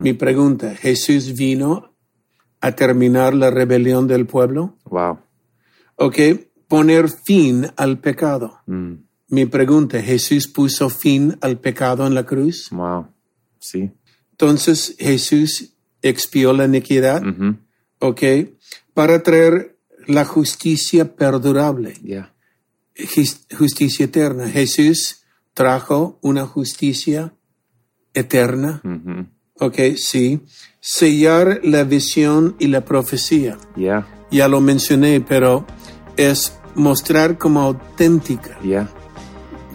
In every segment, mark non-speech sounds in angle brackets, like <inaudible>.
Mi pregunta, ¿Jesús vino a terminar la rebelión del pueblo? Wow. Ok, poner fin al pecado. Mm. Mi pregunta, ¿Jesús puso fin al pecado en la cruz? Wow. Sí. Entonces Jesús expió la iniquidad, Ujú. ok, para traer la justicia perdurable, Yeah. jus- justicia eterna. Jesús trajo una justicia eterna, Ujú. Ok, sí, sellar la visión y la profecía. Yeah. Ya lo mencioné, pero es mostrar como auténtica, Yeah.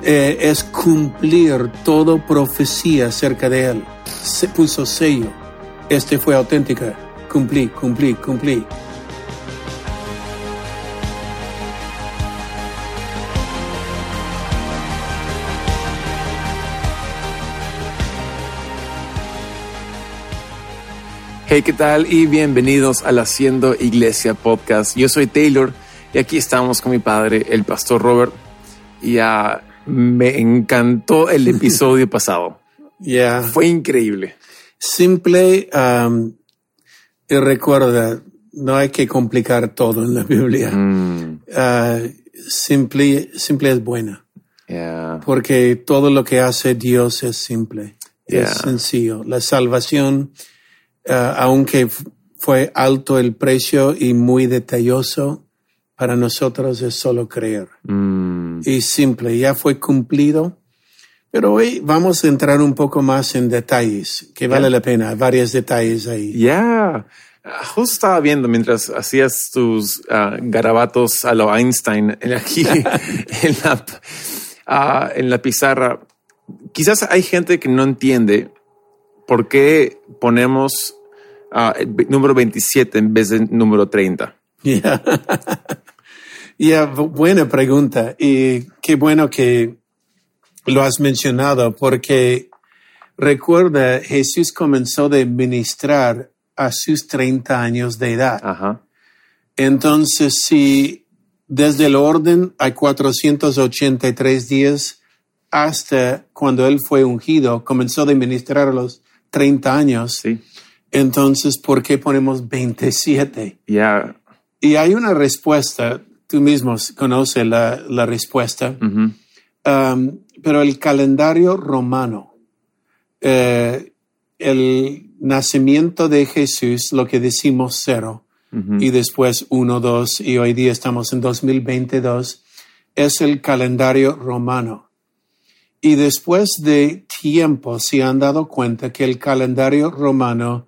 eh, es cumplir toda profecía acerca de él. Se puso sello. Este fue auténtica. Cumplí, cumplí, cumplí. Hey, ¿qué tal? Y bienvenidos al Haciendo Iglesia Podcast. Yo soy Taylor y aquí estamos con mi padre, el pastor Robert. Y ah, me encantó el <laughs> episodio pasado. Ya. Fue increíble. Simple um, y recuerda, no hay que complicar todo en la Biblia. Mm, Ah, simple, simple es buena, yeah. porque todo lo que hace Dios es simple, Yeah. es sencillo. La salvación, ah, aunque fue alto el precio y muy detalloso, para nosotros es solo creer. Mm, Y simple, ya fue cumplido. Pero hoy vamos a entrar un poco más en detalles, que vale la pena, varios detalles ahí. yeah. Ah, Justo estaba viendo mientras hacías tus ah, garabatos a lo Einstein en aquí <laughs> en, la, ah, en la pizarra. Quizás hay gente que no entiende por qué ponemos ah, el número 27 en vez de número 30. Ya, <laughs> Ya, bu- buena pregunta. Y qué bueno que lo has mencionado, porque recuerda, Jesús comenzó de ministrar a sus 30 años de edad. Ajá. Entonces, si desde el orden hay 483 días hasta cuando él fue ungido, comenzó de ministrar a los 30 años, Sí. entonces, ¿por qué ponemos 27? Ya. Y hay una respuesta, tú mismo conoces la, la respuesta, um, pero el calendario romano, eh, el nacimiento de Jesús, lo que decimos cero, y después uno, dos, y hoy día estamos en 2022, es el calendario romano. Y después de tiempo se han dado cuenta que el calendario romano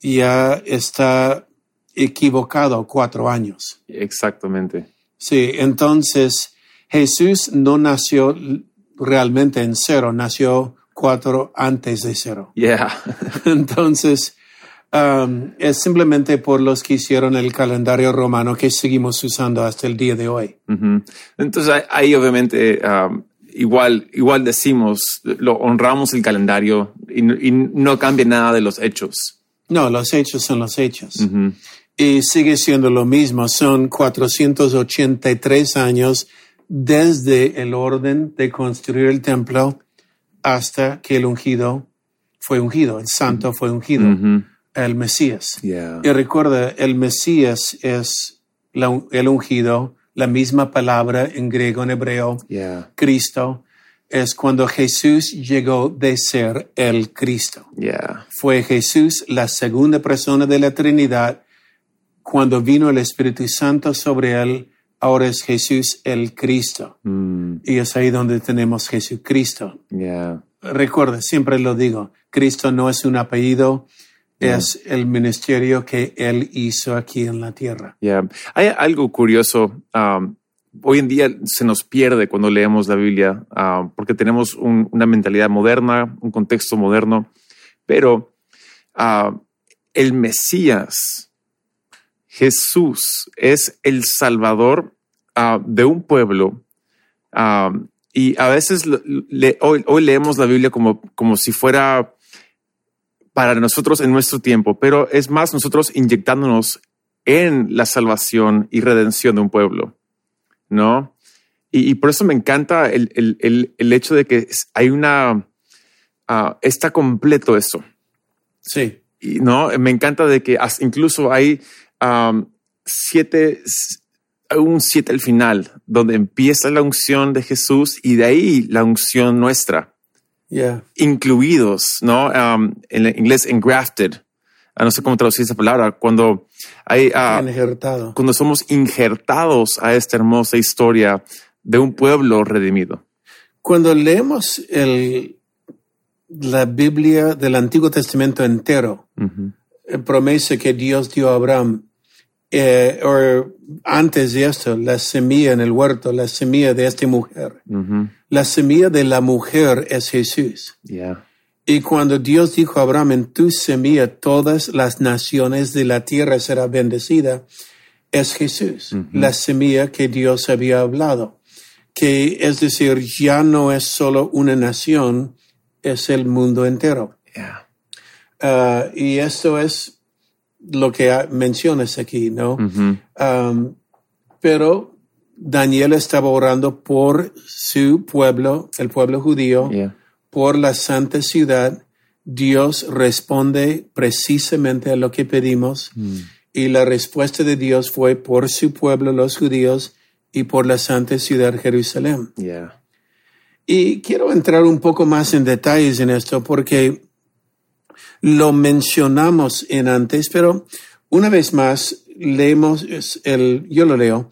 ya está equivocado cuatro años. Exactamente. Sí, entonces Jesús no nació realmente en cero, nació cuatro antes de cero. Yeah. <laughs> <laughs> Entonces, um, es simplemente por los que hicieron el calendario romano que seguimos usando hasta el día de hoy. Entonces ahí- ahí obviamente um, igual, igual decimos, lo honramos el calendario y, no- y no cambia nada de los hechos. No, los hechos son los hechos. Ujú. Y sigue siendo lo mismo. Son 483 años desde el orden de construir el templo hasta que el ungido fue ungido, el santo fue ungido, Ujú. el Mesías. Yeah. Y recuerda, el Mesías es la- el ungido, la misma palabra en griego, en hebreo, Yeah. Cristo, es cuando Jesús llegó de ser el Cristo. Yeah. Fue Jesús la segunda persona de la Trinidad. Cuando vino el Espíritu Santo sobre él, ahora es Jesús el Cristo. Mm, Y es ahí donde tenemos Jesucristo. yeah. Recuerda, siempre lo digo, Cristo no es un apellido, es el ministerio que Él hizo aquí en la tierra. Yeah. Hay algo curioso. um, hoy en día se nos pierde cuando leemos la Biblia um, porque tenemos un- una mentalidad moderna, un contexto moderno, pero uh, el Mesías, Jesús, es el Salvador uh, de un pueblo. um, y a veces le- hoy, hoy leemos la Biblia como, como si fuera para nosotros en nuestro tiempo, pero es más nosotros inyectándonos en la salvación y redención de un pueblo, ¿no? Y, y por eso me encanta el, el- el- el hecho de que hay una, ah, está completo eso. Sí. Y no, me encanta de que incluso hay um, siete, un siete al final, donde empieza la unción de Jesús y de ahí la unción nuestra, Yeah. incluidos, ¿no? Um, en inglés, engrafted. Ah, no sé cómo traducir esa palabra. Cuando hay, Injertado. cuando somos injertados a esta hermosa historia de un pueblo redimido. Cuando leemos el, la Biblia del Antiguo Testamento entero, Ujú. eh, promesa que Dios dio a Abraham, eh, o antes de esto, la semilla en el huerto, la semilla de esta mujer. Ujú. La semilla de la mujer es Jesús. Yeah. Y cuando Dios dijo a Abraham, en tu semilla todas las naciones de la tierra serán bendecidas, es Jesús, la semilla que Dios había hablado. Que es decir, ya no es solo una nación, es el mundo entero. Yeah. Ah, y esto es lo que mencionas aquí, ¿no? Um, pero Daniel estaba orando por su pueblo, el pueblo judío, Yeah. por la santa ciudad. Dios responde precisamente a lo que pedimos y la respuesta de Dios fue por su pueblo, los judíos, y por la santa ciudad Jerusalén. Yeah. Y quiero entrar un poco más en detalles en esto porque lo mencionamos en antes, pero una vez más leemos el, yo lo leo,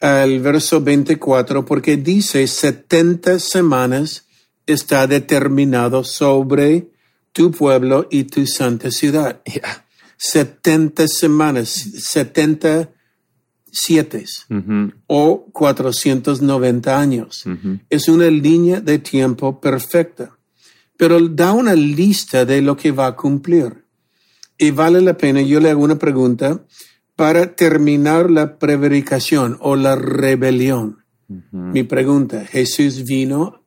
el verso 24, porque dice 70 semanas está determinado sobre tu pueblo y tu santa ciudad. Yeah. 70 semanas, 70 siete Ujú. o 490 años. Ujú. Es una línea de tiempo perfecta, pero da una lista de lo que va a cumplir. Y vale la pena, yo le hago una pregunta para terminar la prevaricación o la rebelión. Mi pregunta, ¿Jesús vino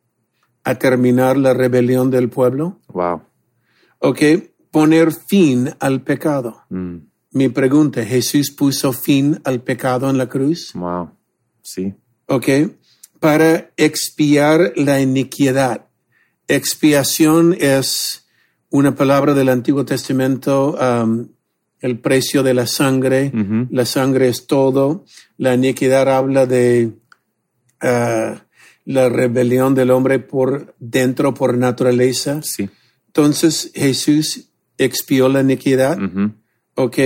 a terminar la rebelión del pueblo? Wow. ¿Ok? Poner fin al pecado. Mm. Mi pregunta, ¿Jesús puso fin al pecado en la cruz? Wow. Sí. ¿ok? Para expiar la iniquidad. Expiación es una palabra del Antiguo Testamento, um, el precio de la sangre. La sangre es todo. La iniquidad habla de ah, la rebelión del hombre por dentro, por naturaleza. Sí. Entonces Jesús expió la iniquidad. ¿ok?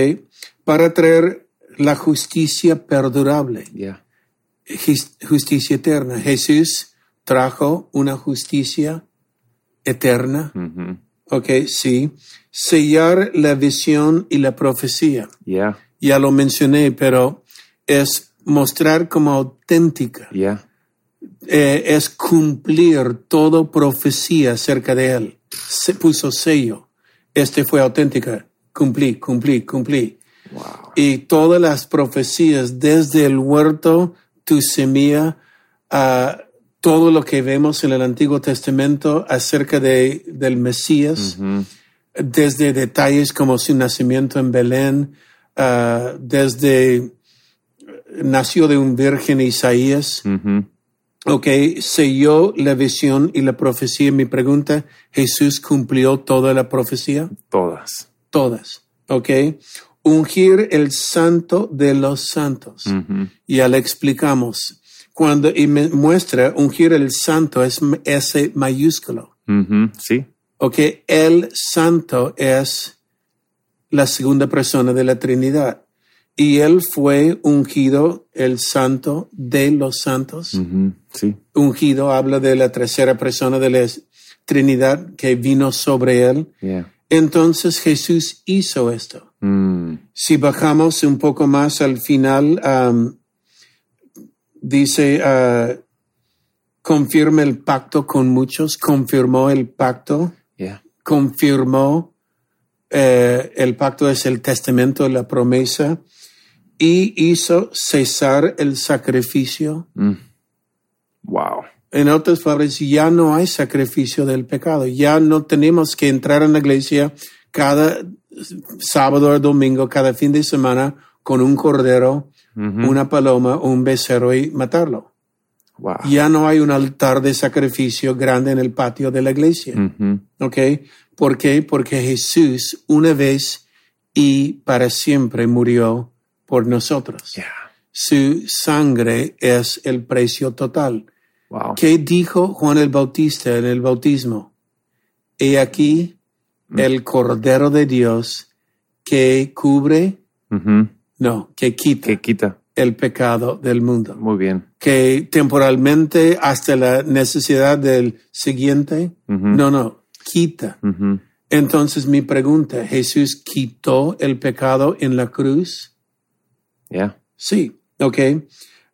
Para traer la justicia perdurable. Yeah. Justicia eterna. Jesús trajo una justicia eterna. Ujú. Ok, sí. Sellar la visión y la profecía. Yeah. Ya lo mencioné, pero es mostrar como auténtica. Yeah. Eh, es cumplir toda profecía acerca de él. Se puso sello. Este fue auténtica. Cumplí, cumplí, cumplí. Wow. y todas las profecías desde el huerto, tu semilla, a todo lo que vemos en el Antiguo Testamento acerca de, del Mesías, desde detalles como su nacimiento en Belén, ah, desde nació de un virgen Isaías, Ujú. ok, selló la visión y la profecía. Mi pregunta, ¿Jesús cumplió toda la profecía? Todas. Todas, ok. Ungir el santo de los santos. Ujú. Ya le explicamos. Cuando y me muestra ungir el santo es S mayúsculo. Ujú. Sí. Ok, el santo es la segunda persona de la Trinidad. Y él fue ungido el santo de los santos. Sí. Ungido habla de la tercera persona de la Trinidad que vino sobre él. Yeah. Entonces Jesús hizo esto. Mm. Si bajamos un poco más al final, dice, ah, confirma el pacto con muchos, confirmó el pacto, Yeah. confirmó, eh, el pacto es el testamento, la promesa, y hizo cesar el sacrificio. Mm. Wow. En otras palabras, ya no hay sacrificio del pecado. Ya no tenemos que entrar en la iglesia cada sábado o domingo, cada fin de semana, con un cordero, Una paloma o un becerro y matarlo. Wow. Ya no hay un altar de sacrificio grande en el patio de la iglesia. ¿Ok? ¿Por qué? Porque Jesús una vez y para siempre murió por nosotros. Yeah. Su sangre es el precio total. Wow. ¿Qué dijo Juan el Bautista en el bautismo? He aquí el Cordero de Dios que cubre. No, que quita Que quita. el pecado del mundo. Muy bien. Que temporalmente hasta la necesidad del siguiente, no, no, quita. Entonces mi pregunta, ¿Jesús quitó el pecado en la cruz? Yeah. Sí, ok.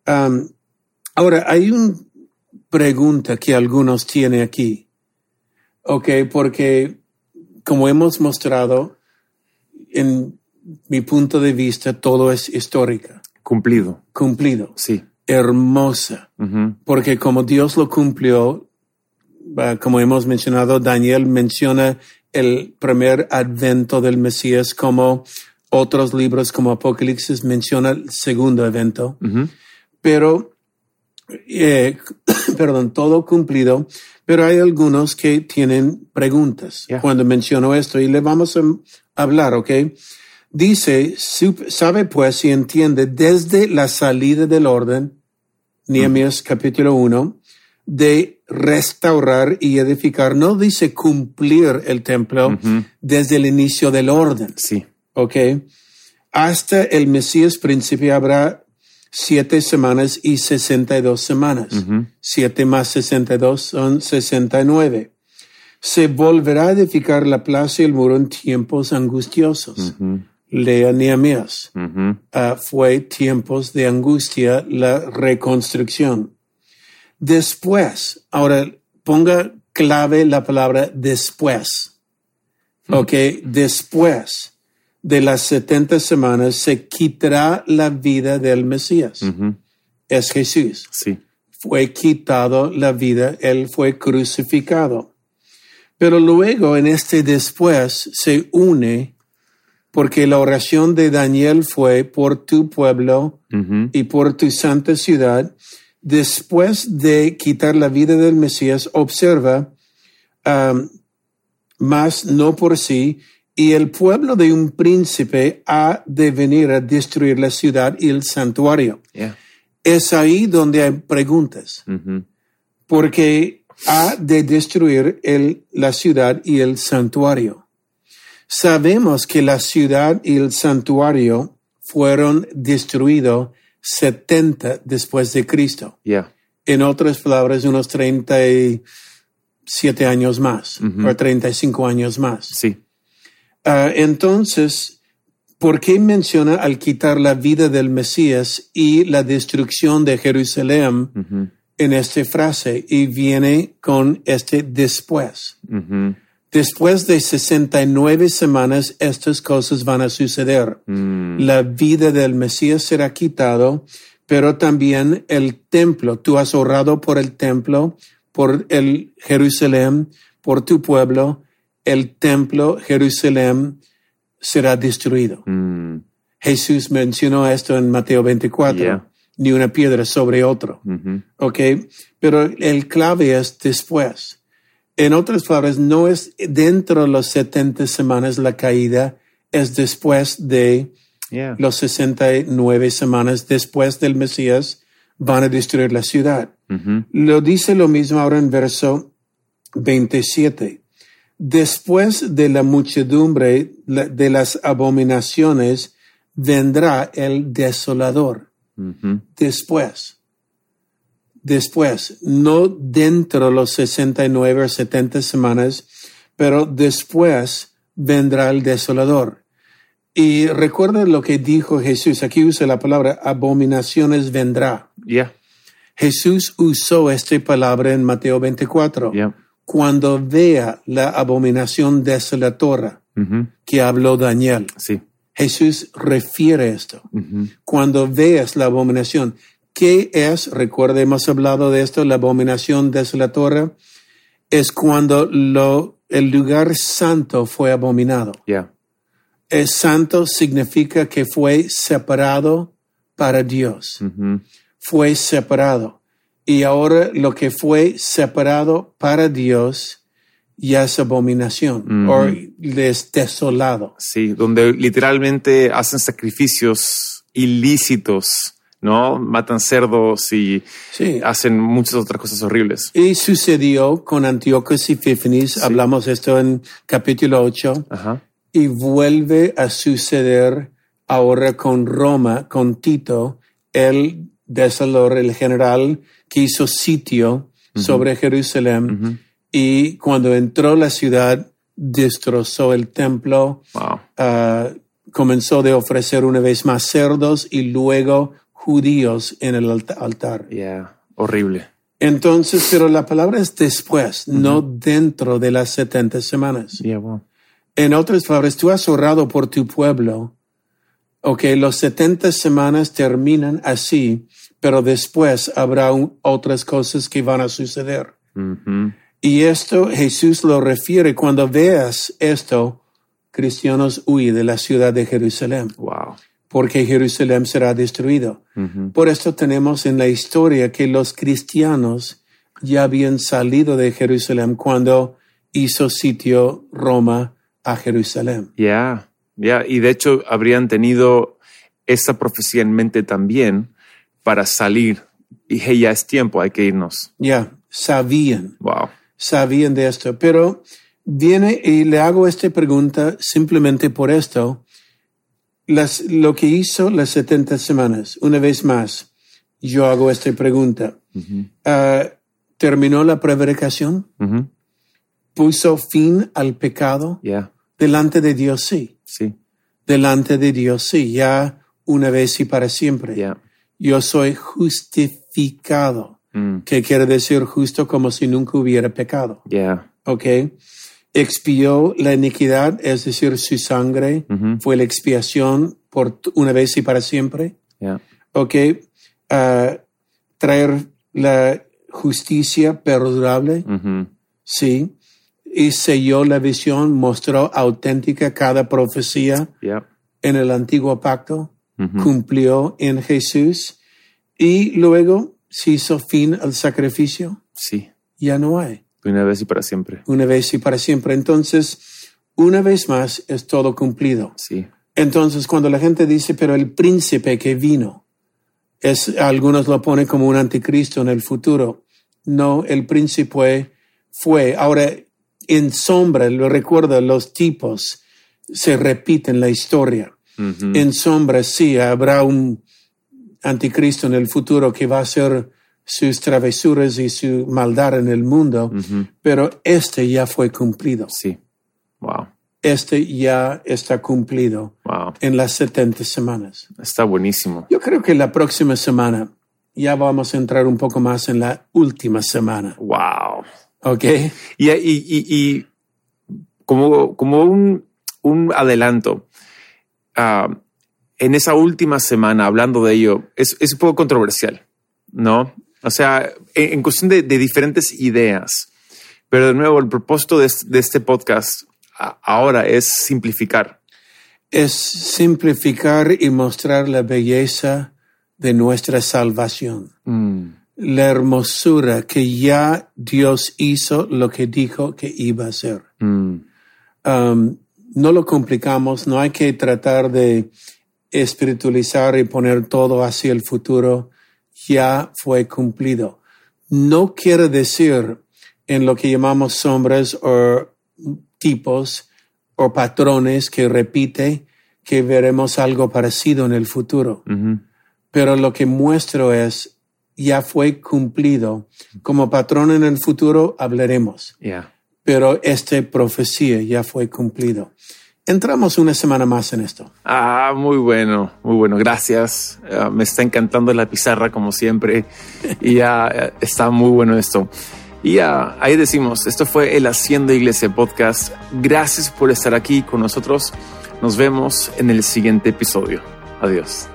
Um, ahora, hay una pregunta que algunos tienen aquí. Ok, porque como hemos mostrado, en mi punto de vista, todo es histórica, Cumplido. cumplido, Sí. hermosa, porque como Dios lo cumplió, como hemos mencionado, Daniel menciona el primer advento del Mesías como otros libros como Apocalipsis menciona el segundo evento, pero, eh, <coughs> perdón, todo cumplido, pero hay algunos que tienen preguntas Yeah. cuando menciono esto y le vamos a hablar, ¿ok? Dice, "Sup- sabe pues y entiende desde la salida del orden, Nehemías capítulo 1, de restaurar y edificar, no dice cumplir el templo desde el inicio del orden. Sí. ¿ok? Hasta el Mesías príncipe habrá siete semanas y sesenta y dos semanas. Siete más sesenta y dos son sesenta y nueve. Se volverá a edificar la plaza y el muro en tiempos angustiosos. Lea Nehemías. Ujú. Ah, fue tiempos de angustia la reconstrucción. Después, ahora ponga clave la palabra después. Ok, después de las 70 semanas se quitará la vida del Mesías. Es Jesús. Sí. Fue quitado la vida, él fue crucificado. Pero luego en este después se une porque la oración de Daniel fue por tu pueblo y por tu santa ciudad. Después de quitar la vida del Mesías, observa, um, más no por sí, y el pueblo de un príncipe ha de venir a destruir la ciudad y el santuario. Yeah. Es ahí donde hay preguntas, porque ha de destruir el, la ciudad y el santuario. Sabemos que la ciudad y el santuario fueron destruidos 70 después de Cristo. Yeah. En otras palabras, unos 37 años más Ujú. o 35 años más. Sí. Ah, entonces, ¿por qué menciona al quitar la vida del Mesías y la destrucción de Jerusalén en esta frase? Y viene con este después. Después de 69 semanas, estas cosas van a suceder. Mm. La vida del Mesías será quitado, pero también el templo. Tú has orado por el templo, por el Jerusalén, por tu pueblo. El templo, Jerusalén, será destruido. Mm. Jesús mencionó esto en Mateo 24. Yeah. Ni una piedra sobre otro. Ujú. ¿ok? Pero el clave es después. En otras palabras, no es dentro de las 70 semanas la caída, es después de Yeah. los 69 semanas después del Mesías van a destruir la ciudad. Ujú. Lo dice lo mismo ahora en verso 27. Después de la muchedumbre de las abominaciones vendrá el desolador Ujú. después. Después, no dentro de los 69 o 70 semanas, pero después vendrá el desolador. Y recuerda lo que dijo Jesús. Aquí usa la palabra abominaciones vendrá. Yeah. Jesús usó esta palabra en Mateo 24. Yeah. Cuando vea la abominación desolatora Ujú. que habló Daniel, Sí. Jesús refiere esto Ujú. cuando veas la abominación. ¿Qué es? Recuerda, hemos hablado de esto, la abominación desolatora es cuando lo, el lugar santo fue abominado. Yeah. Es santo significa que fue separado para Dios. Ujú. Fue separado. y ahora lo que fue separado para Dios ya es abominación o es desolado. Sí, donde literalmente hacen sacrificios ilícitos, ¿no? Matan cerdos y Sí. hacen muchas otras cosas horribles. Y sucedió con Antiochus Epífanes, hablamos esto en capítulo 8, Ajá. y vuelve a suceder ahora con Roma, con Tito, el desolador, el general que hizo sitio sobre Jerusalén, y cuando entró la ciudad, destrozó el templo, Wow. ah, comenzó de ofrecer una vez más cerdos y luego judíos en el alta- altar. Yeah. Horrible. Entonces, pero la palabra es después, no dentro de las 70 semanas. Yeah, wow. En otras palabras, tú has orado por tu pueblo. Ok, los 70 semanas terminan así, pero después habrá un- otras cosas que van a suceder. Y esto Jesús lo refiere cuando veas esto, cristianos huye de la ciudad de Jerusalén, Wow. Porque Jerusalén será destruido. Ujú. Por esto tenemos en la historia que los cristianos ya habían salido de Jerusalén cuando hizo sitio Roma a Jerusalén. Ya, ya. Y de hecho habrían tenido esa profecía en mente también para salir. Y hey, ya es tiempo, hay que irnos. Ya sabían, Wow. sabían de esto. Pero viene y le hago esta pregunta simplemente por esto. Las, lo que hizo las 70 semanas, una vez más, yo hago esta pregunta. Ah, ¿Terminó la prevaricación? Ujú. ¿Puso fin al pecado? Ya, Delante de Dios sí. sí, Delante de Dios sí. Ya una vez y para siempre. ya. Yo soy justificado. Mm, que quiere decir justo como si nunca hubiera pecado. Ya, ¿Ok? Expió la iniquidad, es decir, su sangre fue la expiación por una vez y para siempre. ya. ¿Ok? Ah, traer la justicia perdurable, sí. Y selló la visión, mostró auténtica cada profecía en el antiguo pacto, cumplió en Jesús y luego se hizo fin al sacrificio. Sí, Ya no hay. Una vez y para siempre. una vez y para siempre. Entonces, una vez más es todo cumplido. Sí, Entonces, cuando la gente dice, pero el príncipe que vino, es, algunos lo ponen como un anticristo en el futuro. No, el príncipe fue. Ahora, en sombra, lo recuerda, los tipos se repiten la historia. En sombra, sí, habrá un anticristo en el futuro que va a hacer sus travesuras y su maldad en el mundo, pero este ya fue cumplido. sí. Wow, Este ya está cumplido wow. en las 70 semanas. Está buenísimo. Yo creo que la próxima semana ya vamos a entrar un poco más en la última semana. Wow. ¿Ok? Y, y, y, y como, como un, un adelanto, ah, en esa última semana, hablando de ello, es, es un poco controversial, ¿no? O sea, en, cuestión de, de diferentes ideas. Pero de nuevo, el propósito de, este- de este podcast ahora es simplificar. Es simplificar y mostrar la belleza de nuestra salvación. La hermosura que ya Dios hizo lo que dijo que iba a hacer. Mm. um, no lo complicamos, no hay que tratar de espiritualizar y poner todo hacia el futuro, ya fue cumplido. No quiere decir en lo que llamamos sombras o tipos o patrones que repite que veremos algo parecido en el futuro, pero lo que muestro es ya fue cumplido. Como patrón en el futuro hablaremos Yeah. pero esta profecía ya fue cumplido. Entramos una semana más en esto. Ah, muy bueno, muy bueno. Gracias. Ah, me está encantando la pizarra como siempre. Y ya está muy bueno esto. Y ahí decimos, esto fue el Haciendo Iglesia Podcast. Gracias por estar aquí con nosotros. Nos vemos en el siguiente episodio. Adiós.